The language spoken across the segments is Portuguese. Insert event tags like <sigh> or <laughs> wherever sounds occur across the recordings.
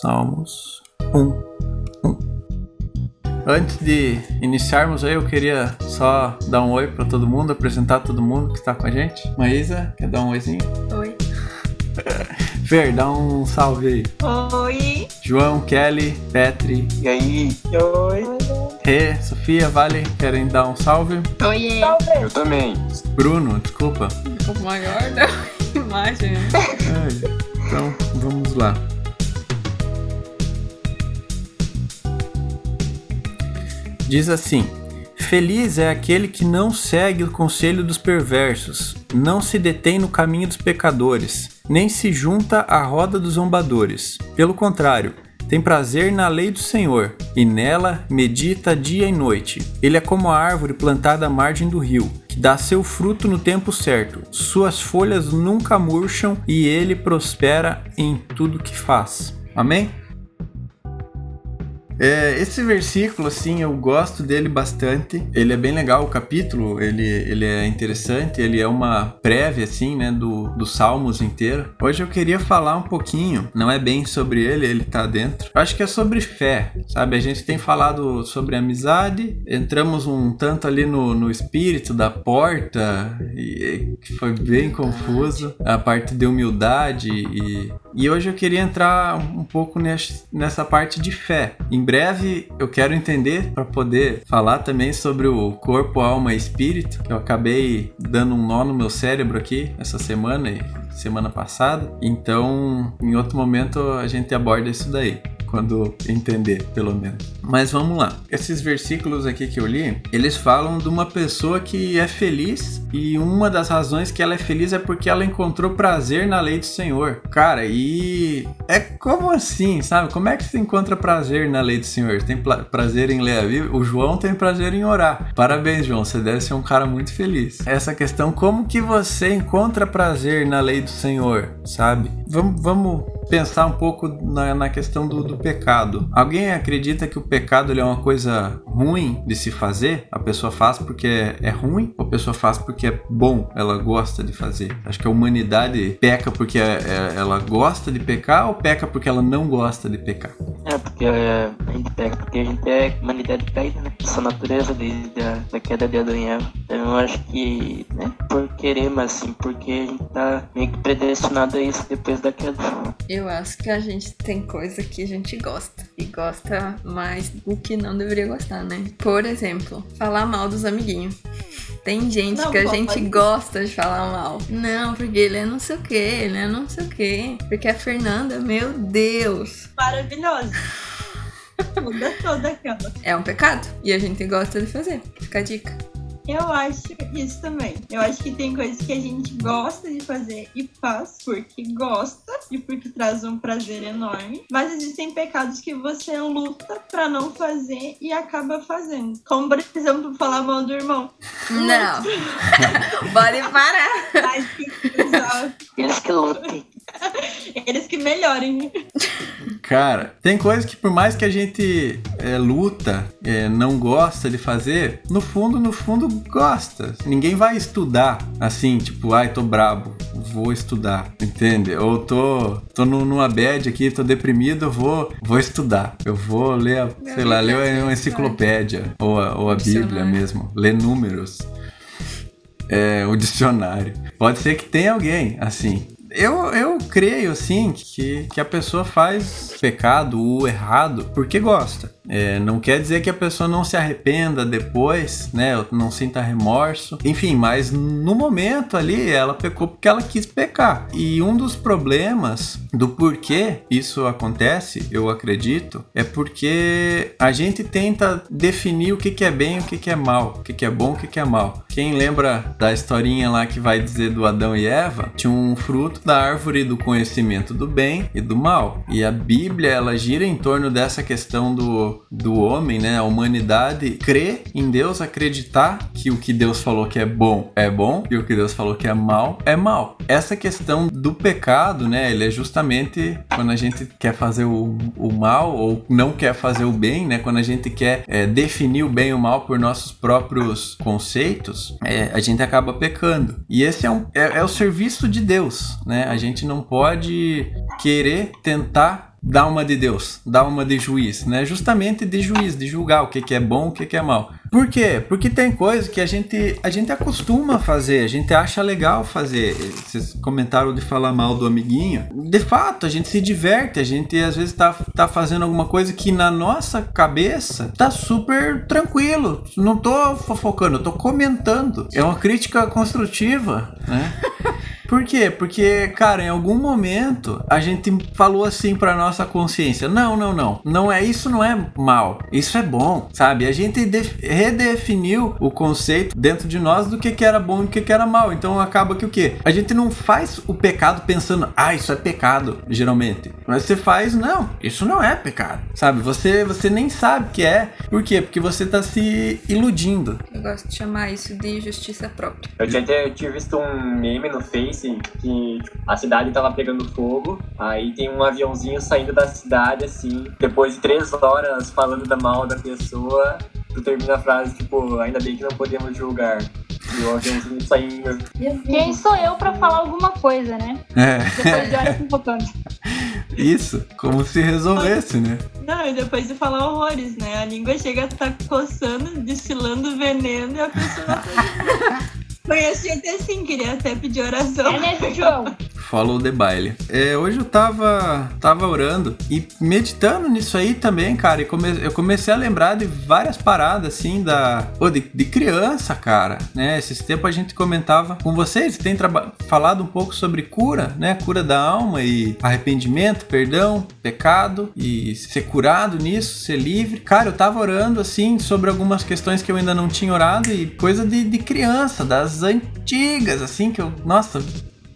Salmos 1. 1. Antes de iniciarmos aí, eu queria só dar um oi para todo mundo, apresentar todo mundo que está com a gente. Maísa, quer dar um oizinho? Oi. <laughs> Fer, dá um salve aí. Oi. João, Kelly, Petri, E aí? Oi. Rê, Sofia, Vale, querem dar um salve? Oi. Eu também. Bruno, desculpa. O maior da <laughs> imagem. né? Ai, Então, vamos lá. Diz assim: Feliz é aquele que não segue o conselho dos perversos, não se detém no caminho dos pecadores, nem se junta à roda dos zombadores. Pelo contrário, tem prazer na lei do Senhor, e nela medita dia e noite. Ele é como a árvore plantada à margem do rio, que dá seu fruto no tempo certo. Suas folhas nunca murcham e ele prospera em tudo que faz. Amém? É, esse versículo, assim, eu gosto dele bastante. Ele é bem legal, o capítulo, ele, ele é interessante, ele é uma prévia, assim, né, do, do Salmos inteiro. Hoje eu queria falar um pouquinho, não é bem sobre ele, ele tá dentro. Eu acho que é sobre fé, sabe? A gente tem falado sobre amizade, entramos um tanto ali no, no espírito da porta, e, que foi bem confuso. A parte de humildade e... E hoje eu queria entrar um pouco nes- nessa parte de fé. Em breve eu quero entender para poder falar também sobre o corpo, alma e espírito, que eu acabei dando um nó no meu cérebro aqui essa semana e semana passada. Então, em outro momento a gente aborda isso daí quando entender, pelo menos. Mas vamos lá. Esses versículos aqui que eu li, eles falam de uma pessoa que é feliz e uma das razões que ela é feliz é porque ela encontrou prazer na lei do Senhor. Cara, e é como assim, sabe? Como é que você encontra prazer na lei do Senhor? Você tem prazer em ler a Bíblia? O João tem prazer em orar. Parabéns, João. Você deve ser um cara muito feliz. Essa questão, como que você encontra prazer na lei do Senhor, sabe? Vamos, vamos pensar um pouco na, na questão do, do pecado. Alguém acredita que o pecado ele é uma coisa ruim de se fazer? A pessoa faz porque é, é ruim? Ou a pessoa faz porque é bom? Ela gosta de fazer? Acho que a humanidade peca porque é- é- ela gosta de pecar ou peca porque ela não gosta de pecar? É, porque é, a gente pega, porque a gente é humanidade caída, né? Essa natureza desde a da queda de Adão e Eva. Então eu acho que, né, por querer, mas assim, porque a gente tá meio que predestinado a isso depois da queda. Eu acho que a gente tem coisa que a gente gosta. E gosta mais do que não deveria gostar, né? Por exemplo, falar mal dos amiguinhos. Tem gente Não que a gente gosta de falar mal. Não, porque ele é não sei o que, ele é não sei o que. Porque a Fernanda, meu Deus. Maravilhosa. <laughs> Muda toda aquela. É um pecado. E a gente gosta de fazer. Fica a dica. Eu acho isso também. Eu acho que tem coisas que a gente gosta de fazer e faz porque gosta e porque traz um prazer enorme. Mas existem pecados que você luta pra não fazer e acaba fazendo. Como, por exemplo, falar mal do irmão. Não. <laughs> Pode parar. Mas que Eles que lutem. Eles que melhorem. Cara, tem coisas que por mais que a gente é, luta, é, não gosta de fazer, no fundo, no fundo, gosta. Ninguém vai estudar assim, tipo, ai, tô brabo, vou estudar, entende? Ou tô, tô nu- numa bad aqui, tô deprimido, eu vou, vou estudar. Eu vou ler, a, sei lá, ler uma enciclopédia, ou a, ou a Bíblia mesmo, ler números. É, o dicionário. Pode ser que tenha alguém assim. Eu, eu creio, assim, que, que a pessoa faz pecado, o errado, porque gosta. É, não quer dizer que a pessoa não se arrependa depois, né? Não sinta remorso. Enfim, mas no momento ali, ela pecou porque ela quis pecar. E um dos problemas do porquê isso acontece, eu acredito, é porque a gente tenta definir o que, que é bem e o que, que é mal, o que, que é bom e o que, que é mal. Quem lembra da historinha lá que vai dizer do Adão e Eva? Tinha um fruto da árvore do conhecimento do bem e do mal. E a Bíblia, ela gira em torno dessa questão do, do homem, né? A humanidade crer em Deus, acreditar que o que Deus falou que é bom é bom e o que Deus falou que é mal é mal. Essa questão do pecado, né? Ele é justamente quando a gente quer fazer o, o mal ou não quer fazer o bem, né? Quando a gente quer é, definir o bem e o mal por nossos próprios conceitos, é, a gente acaba pecando. E esse é, um, é, é o serviço de Deus, né? A gente não pode querer tentar dá uma de Deus, dá uma de juiz, né? Justamente de juiz, de julgar o que, que é bom, o que, que é mal. Por quê? Porque tem coisa que a gente, a gente acostuma a fazer, a gente acha legal fazer. Vocês comentaram de falar mal do amiguinho. De fato, a gente se diverte, a gente às vezes tá, tá fazendo alguma coisa que na nossa cabeça tá super tranquilo. Não tô fofocando, eu tô comentando. É uma crítica construtiva, né? Por quê? Porque, cara, em algum momento a gente falou assim pra nossa consciência: não, não, não, não é isso, não é mal, isso é bom, sabe? A gente redefiniu o conceito dentro de nós do que, que era bom e do que, que era mal. Então acaba que o quê? A gente não faz o pecado pensando, ah, isso é pecado, geralmente. Mas você faz, não, isso não é pecado, sabe? Você, você nem sabe que é. Por quê? Porque você tá se iludindo. Eu gosto de chamar isso de justiça própria. Eu tinha, eu tinha visto um meme no Face que tipo, a cidade tava pegando fogo, aí tem um aviãozinho saindo da cidade, assim, depois de três horas falando da mal da pessoa, tu termina a frase, tipo, ainda bem que não podemos julgar. E o aviãozinho saindo. Quem sou eu pra falar alguma coisa, né? É. Depois de horas <laughs> fofocando. Isso, como se resolvesse, né? Não, e depois de falar horrores, né? A língua chega a estar coçando, destilando veneno e a pessoa <laughs> Conheço gente assim, queria até pedir oração. É nesse João. Follow the baile. É, hoje eu tava, tava orando e meditando nisso aí também, cara. E come, eu comecei a lembrar de várias paradas, assim, da. Oh, de, de criança, cara. Né? Esses tempos a gente comentava com vocês, tem falado um pouco sobre cura, né? Cura da alma e arrependimento, perdão, pecado e ser curado nisso, ser livre. Cara, eu tava orando, assim, sobre algumas questões que eu ainda não tinha orado e coisa de, de criança, das antigas, assim, que eu. Nossa,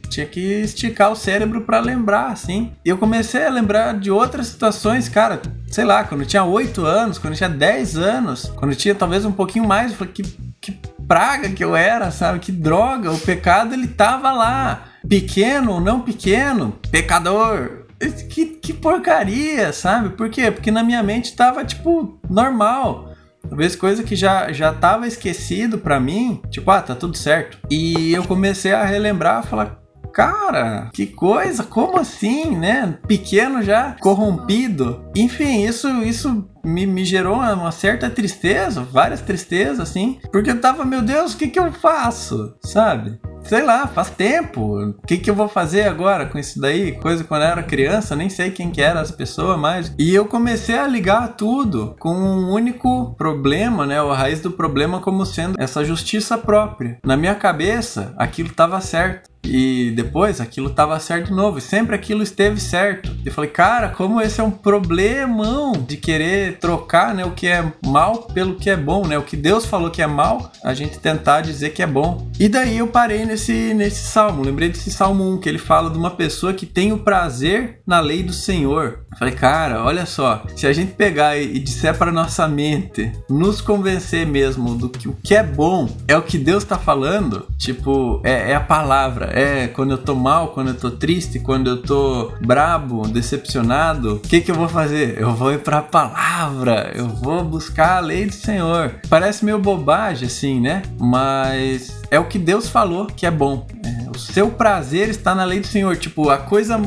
tinha que esticar o cérebro para lembrar, assim. E eu comecei a lembrar de outras situações, cara, sei lá, quando eu tinha 8 anos, quando eu tinha 10 anos, quando eu tinha talvez um pouquinho mais, eu falei, que, que praga que eu era, sabe? Que droga, o pecado ele tava lá. Pequeno ou não pequeno, pecador, que, que porcaria, sabe? Por quê? Porque na minha mente tava, tipo, normal. Talvez coisa que já, já tava esquecido para mim, tipo, ah, tá tudo certo. E eu comecei a relembrar, falar, cara, que coisa, como assim, né? Pequeno já, corrompido. Enfim, isso, isso me, me gerou uma certa tristeza, várias tristezas, assim, porque eu tava, meu Deus, o que que eu faço, sabe? Sei lá, faz tempo. O que, que eu vou fazer agora com isso daí? Coisa quando eu era criança, nem sei quem que era as pessoas mais. E eu comecei a ligar tudo com um único problema, né? A raiz do problema como sendo essa justiça própria. Na minha cabeça, aquilo estava certo. E depois aquilo estava certo de novo. E sempre aquilo esteve certo. Eu falei, cara, como esse é um problemão de querer trocar né, o que é mal pelo que é bom, né? O que Deus falou que é mal, a gente tentar dizer que é bom. E daí eu parei nesse, nesse salmo. Lembrei desse salmo 1, que ele fala de uma pessoa que tem o prazer na lei do Senhor. Falei, cara, olha só, se a gente pegar e, disser para nossa mente, nos convencer mesmo do que o que é bom é o que Deus está falando, tipo, é, é a palavra é quando eu tô mal, quando eu tô triste, quando eu tô brabo, decepcionado, o que que eu vou fazer? Eu vou ir pra palavra, eu vou buscar a lei do Senhor. Parece meio bobagem assim, né? Mas é o que Deus falou que é bom. É, o seu prazer está na lei do Senhor. Tipo, a coisa,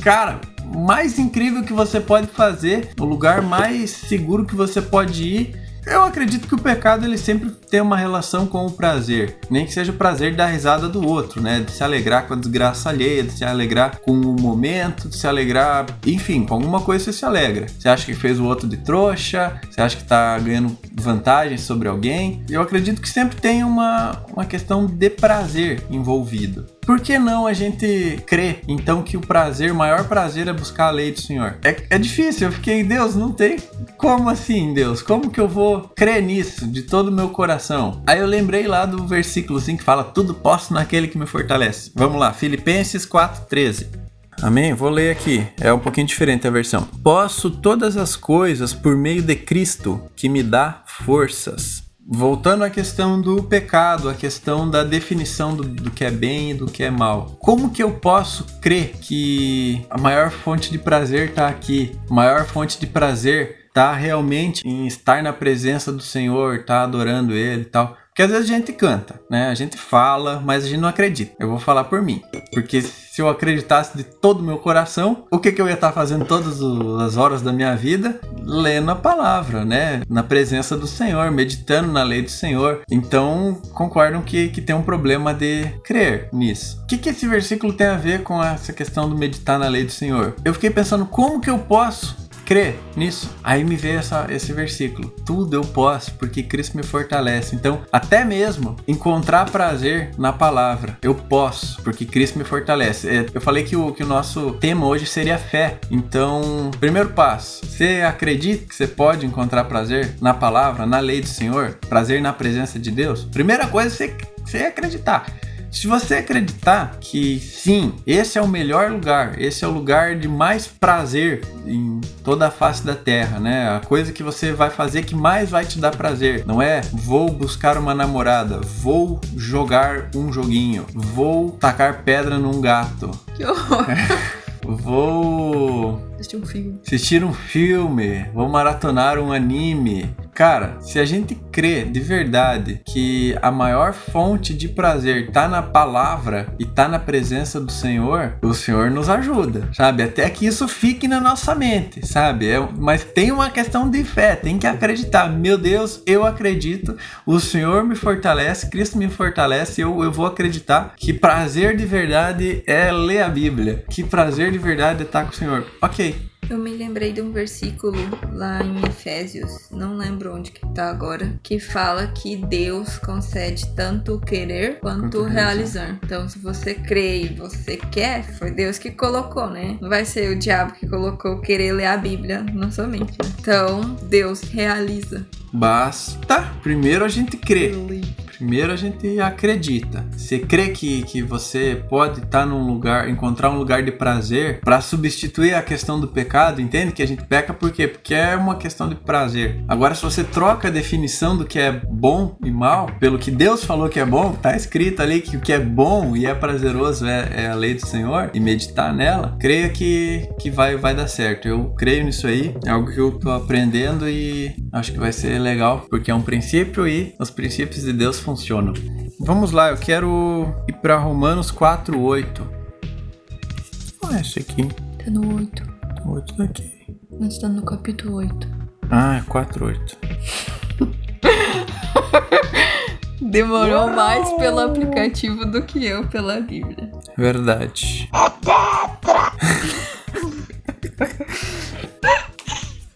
cara, mais incrível que você pode fazer, o lugar mais seguro que você pode ir eu acredito que o pecado ele sempre tem uma relação com o prazer, nem que seja o prazer da risada do outro, né? De se alegrar com a desgraça alheia, de se alegrar com o momento, de se alegrar, enfim, com alguma coisa você se alegra. Você acha que fez o outro de trouxa, você acha que tá ganhando vantagem sobre alguém. Eu acredito que sempre tem uma, uma questão de prazer envolvido. Por que não a gente crê, então, que o prazer, o maior prazer é buscar a lei do Senhor? É, é difícil, eu fiquei, Deus, não tem. Como assim, Deus? Como que eu vou crer nisso de todo o meu coração? Aí eu lembrei lá do versículo assim que fala: Tudo posso naquele que me fortalece. Vamos lá, Filipenses 4,13. Amém? Vou ler aqui. É um pouquinho diferente a versão. Posso todas as coisas por meio de Cristo que me dá forças. Voltando à questão do pecado, a questão da definição do, do, que é bem e do que é mal. Como que eu posso crer que a maior fonte de prazer está aqui? A maior fonte de prazer está realmente em estar na presença do Senhor, estar tá adorando Ele e tal? Porque às vezes a gente canta, né? A gente fala, mas a gente não acredita. Eu vou falar por mim. Porque se eu acreditasse de todo o meu coração, o que, que eu ia estar fazendo todas as horas da minha vida? Lendo a palavra, né? Na presença do Senhor, meditando na lei do Senhor. Então, concordam que, que tem um problema de crer nisso. O que, que esse versículo tem a ver com essa questão do meditar na lei do Senhor? Eu fiquei pensando, como que eu posso crer nisso. Aí me veio essa, esse versículo: Tudo eu posso, porque Cristo me fortalece. Então, até mesmo encontrar prazer na palavra, eu posso, porque Cristo me fortalece. É, eu falei que o, que o nosso tema hoje seria fé. Então, primeiro passo: você acredita que você pode encontrar prazer na palavra, na lei do Senhor? Prazer na presença de Deus? Primeira coisa é você, você acreditar. Se você acreditar que sim, esse é o melhor lugar, esse é o lugar de mais prazer em toda a face da terra, né? A coisa que você vai fazer que mais vai te dar prazer, não é vou buscar uma namorada, vou jogar um joguinho, vou tacar pedra num gato. Que horror. <laughs> Vou Assistir um filme. assistir um filme, vou maratonar um anime. Cara, se a gente crê de verdade que a maior fonte de prazer tá na palavra e tá na presença do Senhor, o Senhor nos ajuda, sabe? Até que isso fique na nossa mente, sabe? É- mas tem uma questão de fé, tem que acreditar. Meu Deus, eu acredito, o Senhor me fortalece, Cristo me fortalece, eu, eu vou acreditar que prazer de verdade é ler a Bíblia, que prazer de verdade é estar com o Senhor. Ok, Eu me lembrei de um versículo lá em Efésios, não lembro onde que tá agora, que fala que Deus concede tanto o querer quanto Quanto realizar. Então, se você crê e você quer, foi Deus que colocou, né? Não vai ser o diabo que colocou querer ler a Bíblia na sua mente. né? Então, Deus realiza. Basta primeiro a gente crer. Primeiro a gente acredita. Você crê que, que você pode estar num lugar, encontrar um lugar de prazer para substituir a questão do pecado, entende? Que a gente peca por quê? Porque é uma questão de prazer. Agora, se você troca a definição do que é bom e mal pelo que Deus falou que é bom, tá escrito ali que o que é bom e é prazeroso é, é a lei do Senhor e meditar nela, creia que, que vai, vai dar certo. Eu creio nisso aí, é algo que eu tô aprendendo e acho que vai ser legal, porque é um princípio e os princípios de Deus funcionam. Vamos lá, eu quero ir para Romanos 4:8. Ah, esse aqui, Tá no 8. 8 daqui. Nós estamos no capítulo 8. Ah, é 4:8. <laughs> Demorou mais pelo aplicativo do que eu pela Bíblia. Verdade. <laughs>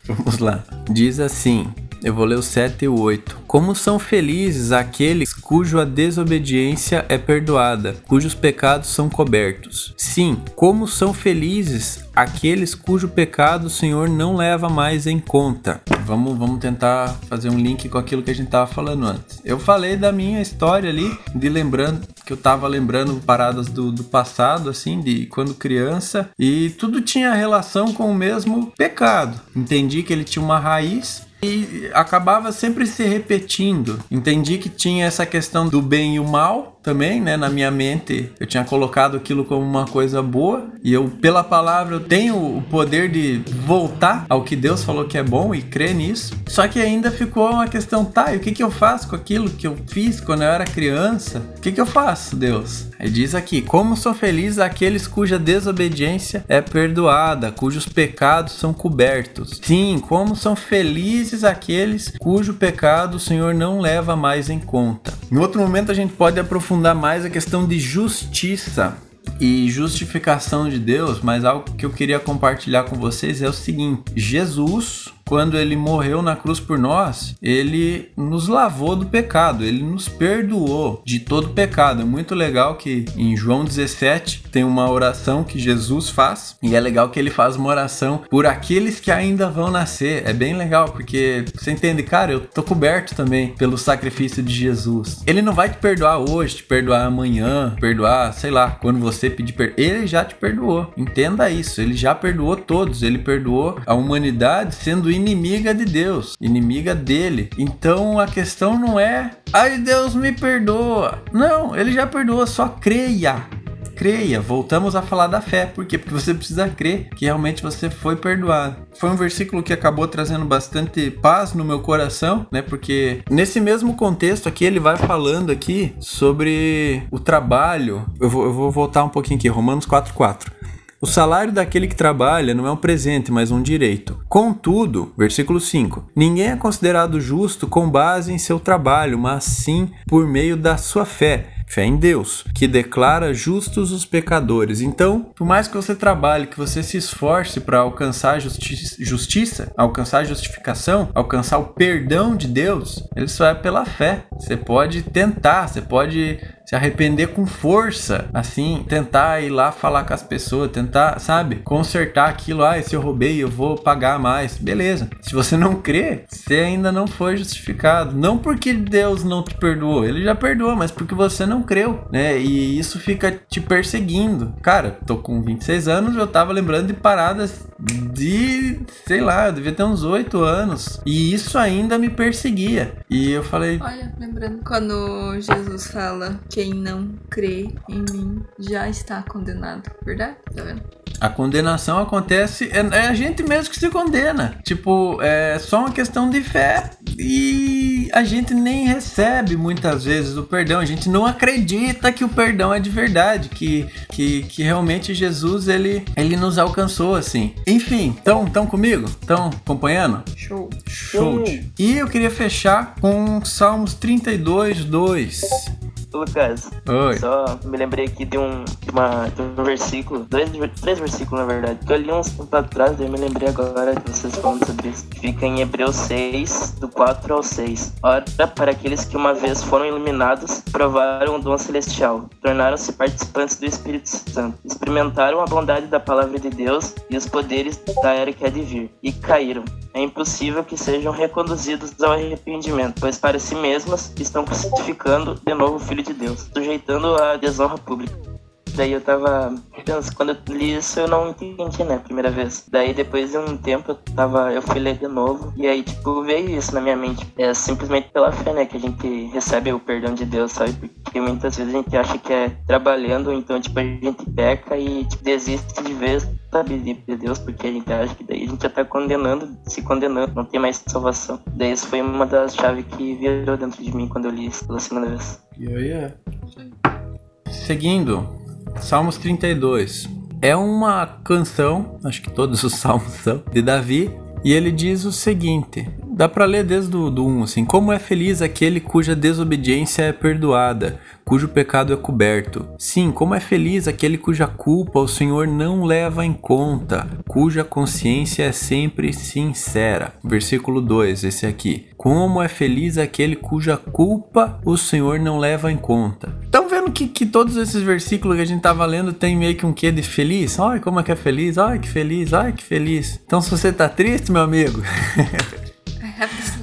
Vamos lá. Diz assim: eu vou ler o 7 e o 8. Como são felizes aqueles cuja desobediência é perdoada, cujos pecados são cobertos. Sim, como são felizes aqueles cujo pecado o Senhor não leva mais em conta. Vamos, vamos tentar fazer um link com aquilo que a gente estava falando antes. Eu falei da minha história ali, de lembrando que eu tava lembrando paradas do, do passado, assim, de quando criança, e tudo tinha relação com o mesmo pecado. Entendi que ele tinha uma raiz e acabava sempre se repetindo. Entendi que tinha essa questão do bem e o mal também, né? Na minha mente, eu tinha colocado aquilo como uma coisa boa e eu, pela palavra, eu tenho o poder de voltar ao que Deus falou que é bom e crer nisso. Só que ainda ficou uma questão, tá? E o que que eu faço com aquilo que eu fiz quando eu era criança? O que que eu faço, Deus? Aí diz aqui: Como são felizes aqueles cuja desobediência é perdoada, cujos pecados são cobertos. Sim, como são felizes aqueles cujo pecado o Senhor não leva mais em conta. Em outro momento a gente pode aprofundar mais a questão de justiça e justificação de Deus, mas algo que eu queria compartilhar com vocês é o seguinte: Jesus quando ele morreu na cruz por nós, ele nos lavou do pecado, ele nos perdoou de todo pecado. É muito legal que em João 17 tem uma oração que Jesus faz, e é legal que ele faz uma oração por aqueles que ainda vão nascer. É bem legal, porque você entende, cara, eu tô coberto também pelo sacrifício de Jesus. Ele não vai te perdoar hoje, te perdoar amanhã, perdoar, sei lá, quando você pedir perdão. Ele já te perdoou. Entenda isso, ele já perdoou todos, ele perdoou a humanidade sendo inimiga de Deus, inimiga dele. Então a questão não é, ai Deus me perdoa. Não, ele já perdoou, só creia. creia. Voltamos a falar da fé. Por quê? Porque você precisa crer que realmente você foi perdoado. Foi um versículo que acabou trazendo bastante paz no meu coração, né? Porque nesse mesmo contexto aqui, ele vai falando aqui sobre o trabalho. Eu vou, eu vou voltar um pouquinho aqui, Romanos 4,4. O salário daquele que trabalha não é um presente, mas um direito. Contudo, versículo 5: Ninguém é considerado justo com base em seu trabalho, mas sim por meio da sua fé. Fé em Deus, que declara justos os pecadores. Então, por mais que você trabalhe, que você se esforce para alcançar justi justiça, alcançar justificação, alcançar o perdão de Deus, ele só é pela fé. Você pode tentar, você pode se arrepender com força, assim, tentar ir lá falar com as pessoas, tentar, sabe, consertar aquilo. Ah, se eu roubei, eu vou pagar mais. Beleza. Se você não crê, você ainda não foi justificado. Não porque Deus não te perdoou, ele já perdoou, mas porque você não creu, né? E isso fica te perseguindo. Cara, tô com 26 anos, eu tava lembrando de paradas de, sei lá, eu devia ter uns 8 anos. E isso ainda me perseguia. E eu falei. Olha, lembrando quando Jesus fala: quem não crê em mim já está condenado. Verdade? Tá vendo? A condenação acontece, é, é a gente mesmo que se condena. Tipo, é só uma questão de fé e a gente nem recebe muitas vezes o perdão. A gente não acredita que o perdão é de verdade, que, que, que realmente Jesus ele, ele nos alcançou assim. Enfim, estão tão comigo? Estão acompanhando? Show. Show. E eu queria fechar com Salmos 32, 2. Lucas, Oi. só me lembrei aqui de um, de uma, de um versículo, dois, três versículos na verdade, que eu li uns tempo atrás, daí me lembrei agora de vocês falando sobre isso. Fica em Hebreus 6, do 4 ao 6. Ora, para aqueles que uma vez foram iluminados, provaram o dom celestial, tornaram-se participantes do Espírito Santo, experimentaram a bondade da palavra de Deus e os poderes da era que há de vir, e caíram. É impossível que sejam reconduzidos ao arrependimento, pois para si mesmas estão crucificando de novo o Filho de Deus, sujeitando a desonra pública. Daí eu tava quando eu li isso eu não entendi, né, primeira vez. Daí depois de um tempo eu tava, eu fui ler de novo e aí tipo veio isso na minha mente. É simplesmente pela fé, né, que a gente recebe o perdão de Deus, sabe? Porque muitas vezes a gente acha que é trabalhando, então tipo a gente peca e tipo, desiste de vez, sabe, de Deus, porque a gente acha que daí a gente já tá condenando, se condenando, não tem mais salvação. Daí isso foi uma das chaves que virou dentro de mim quando eu li isso pela segunda vez. Yeah, yeah. Seguindo, Salmos 32. É uma canção, acho que todos os <laughs> salmos são, de Davi, e ele diz o seguinte: dá para ler desde o do 1, assim, como é feliz aquele cuja desobediência é perdoada, cujo pecado é coberto. Sim, como é feliz aquele cuja culpa o Senhor não leva em conta, cuja consciência é sempre sincera. Versículo 2, esse aqui. Como é feliz aquele cuja culpa o Senhor não leva em conta. Estão vendo que, que todos esses versículos que a gente tava lendo tem meio que um quê de feliz? Ai, como é que é feliz? Ai, que feliz, ai, que feliz. Então se você tá triste, meu amigo, <laughs>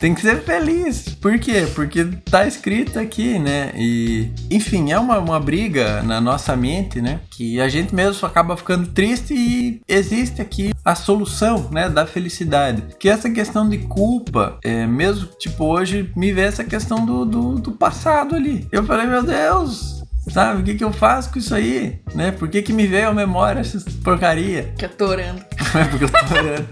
tem que ser feliz. Por quê? Porque tá escrito aqui, né? E, enfim, é uma, uma briga na nossa mente, né? Que a gente mesmo acaba ficando triste e existe aqui a solução, né? Da felicidade. Que essa questão de culpa, é, mesmo, tipo, hoje me vê essa questão do, do, do passado ali. Eu falei, meu Deus, sabe? O que, que eu faço com isso aí? Né? Por que, que me veio à memória essa porcaria? Que eu tô orando. <laughs> É porque eu tô orando.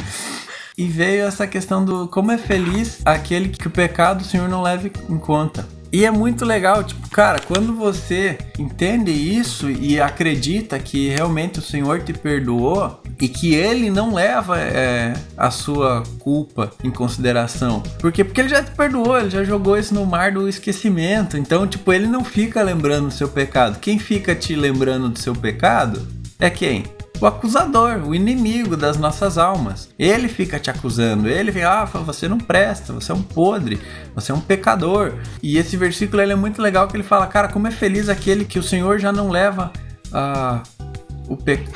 E veio essa questão do como é feliz aquele que o pecado o Senhor não leve em conta. E é muito legal, tipo, cara, quando você entende isso e acredita que realmente o Senhor te perdoou e que Ele não leva é, a sua culpa em consideração. Por quê? Porque Ele já te perdoou, Ele já jogou isso no mar do esquecimento. Então, tipo, Ele não fica lembrando do seu pecado. Quem fica te lembrando do seu pecado é quem? O acusador, o inimigo das nossas almas. Ele fica te acusando, ele fica, ah, você não presta, você é um podre, você é um pecador. E esse versículo ele é muito legal que ele fala, cara, como é feliz aquele que o Senhor já não leva a o pe...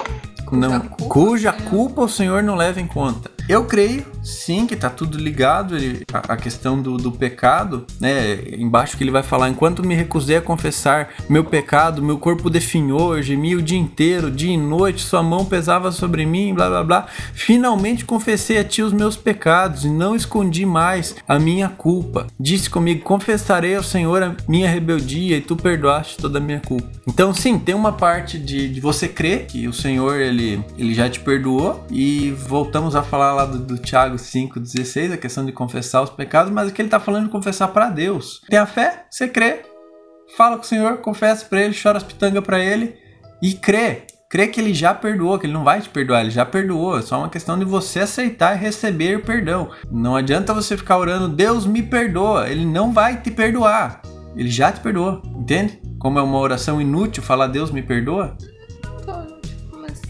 não, culpa, cuja culpa o Senhor não leva em conta. Eu creio sim, que tá tudo ligado, ele, a, a questão do, do pecado, né? Embaixo que ele vai falar, enquanto me recusei a confessar meu pecado, meu corpo definhou, eu gemi o dia inteiro, dia e noite, sua mão pesava sobre mim, blá blá blá. Finalmente confessei a ti os meus pecados e não escondi mais a minha culpa. Disse comigo, confessarei ao Senhor a minha rebeldia e tu perdoaste toda a minha culpa. Então, sim, tem uma parte de, de você crer que o Senhor ele, ele já te perdoou e voltamos a falar lá do, do Tiago 5,16, a questão de confessar os pecados, mas aqui ele está falando de confessar para Deus. Tem a fé, você crê, fala com o Senhor, confessa para ele, chora as pitangas para ele e crê. Crê que ele já perdoou, que ele não vai te perdoar, ele já perdoou. É só uma questão de você aceitar e receber o perdão. Não adianta você ficar orando, Deus me perdoa. Ele não vai te perdoar. Ele já te perdoou, entende? Como é uma oração inútil falar Deus me perdoa?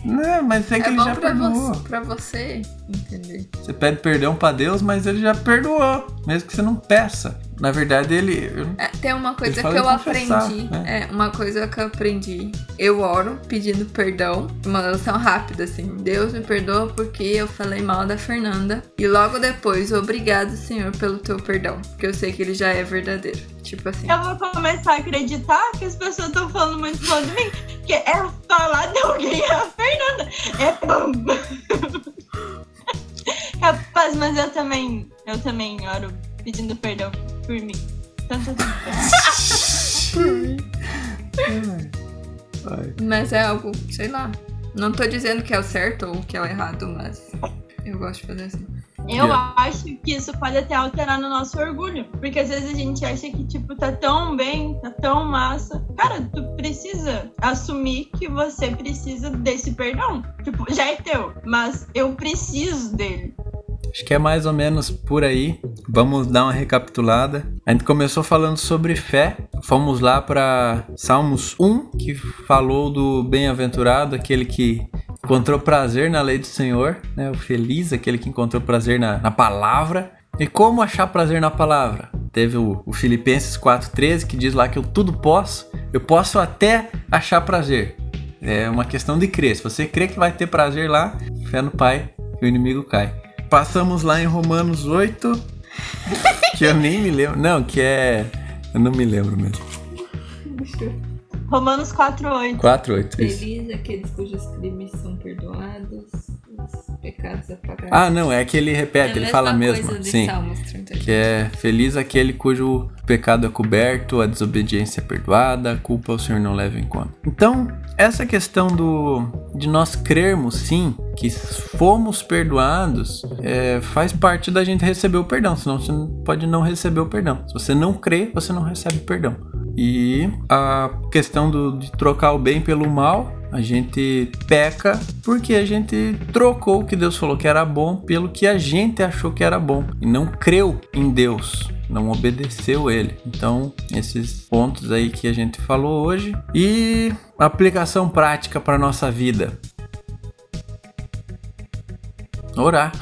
Não, mas é que É ele já perdoou. você, pra você entender. Você pede perdão pra Deus, mas ele já perdoou, mesmo que você não peça. Na verdade, ele. eu- É, tem uma coisa que eu aprendi. né? É, uma coisa que eu aprendi. Eu oro pedindo perdão. Uma oração rápida, assim. Deus me perdoa porque eu falei mal da Fernanda. E logo depois, obrigado, Senhor, pelo teu perdão. Porque eu sei que ele já é verdadeiro. Tipo assim. Eu vou começar a acreditar que as pessoas estão falando muito mal de mim. Que é falar de alguém é a Fernanda. É bom. <laughs> Rapaz, mas eu também. Eu também oro pedindo perdão por mim. Tanto <laughs> Ai. Mas é algo, sei lá. Não tô dizendo que é o certo ou que é o errado, mas eu gosto de fazer assim. Eu Yeah. acho que isso pode até alterar no nosso orgulho. Porque às vezes a gente acha que, tipo, tá tão bem, tá tão massa. Cara, tu precisa assumir que você precisa desse perdão. Tipo, já é teu, mas eu preciso dele. Acho que é mais ou menos por aí. Vamos dar uma recapitulada. A gente começou falando sobre fé. Fomos lá para Salmos 1, que falou do bem-aventurado, aquele que encontrou prazer na lei do Senhor, né? O feliz, aquele que encontrou prazer na, na palavra. E como achar prazer na palavra? Teve o, o Filipenses 4,13 que diz lá que eu tudo posso, eu posso até achar prazer. É uma questão de crer. Se você crê que vai ter prazer lá, fé no Pai, que o inimigo cai. Passamos lá em Romanos 8, que eu nem me lembro. Não, que é. Eu não me lembro mesmo. Romanos 4,8. 4, 8, isso. Feliz aqueles cujos crimes são perdoados, os pecados apagados. Ah, não, é que ele repete, ele fala mesmo. Sim. Salmos 38. Que é feliz aquele cujo pecado é coberto, a desobediência é perdoada, a culpa o Senhor não leva em conta. Então, essa questão do de nós crermos sim que fomos perdoados é, faz parte da gente receber o perdão, senão você não- pode não receber o perdão. Se você não crê, você não recebe perdão. E a questão do, de trocar o bem pelo mal, a gente peca porque a gente trocou o que Deus falou que era bom pelo que a gente achou que era bom e não creu em Deus, não obedeceu ele. Então, esses pontos aí que a gente falou hoje e aplicação prática para nossa vida. Orar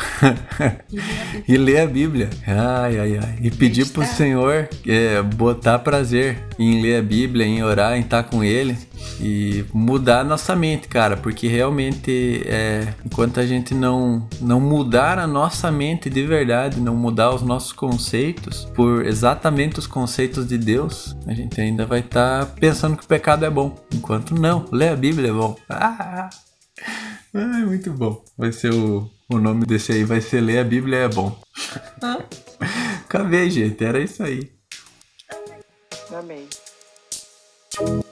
e ler a Bíblia. Ai, ai, ai. E pedir pro Meditar. Senhor é, botar prazer em ler a Bíblia, em orar, em estar com Ele e mudar a nossa mente, cara, porque realmente é, enquanto a gente não não mudar a nossa mente de verdade, não mudar os nossos conceitos por exatamente os conceitos de Deus, a gente ainda vai estar pensando que o pecado é bom, enquanto não, ler a Bíblia é bom. Ah! Ah, muito bom. Vai ser o, o nome desse aí, vai ser Ler a Bíblia é bom. <laughs> Acabei, gente. Era isso aí. Amém. Amém.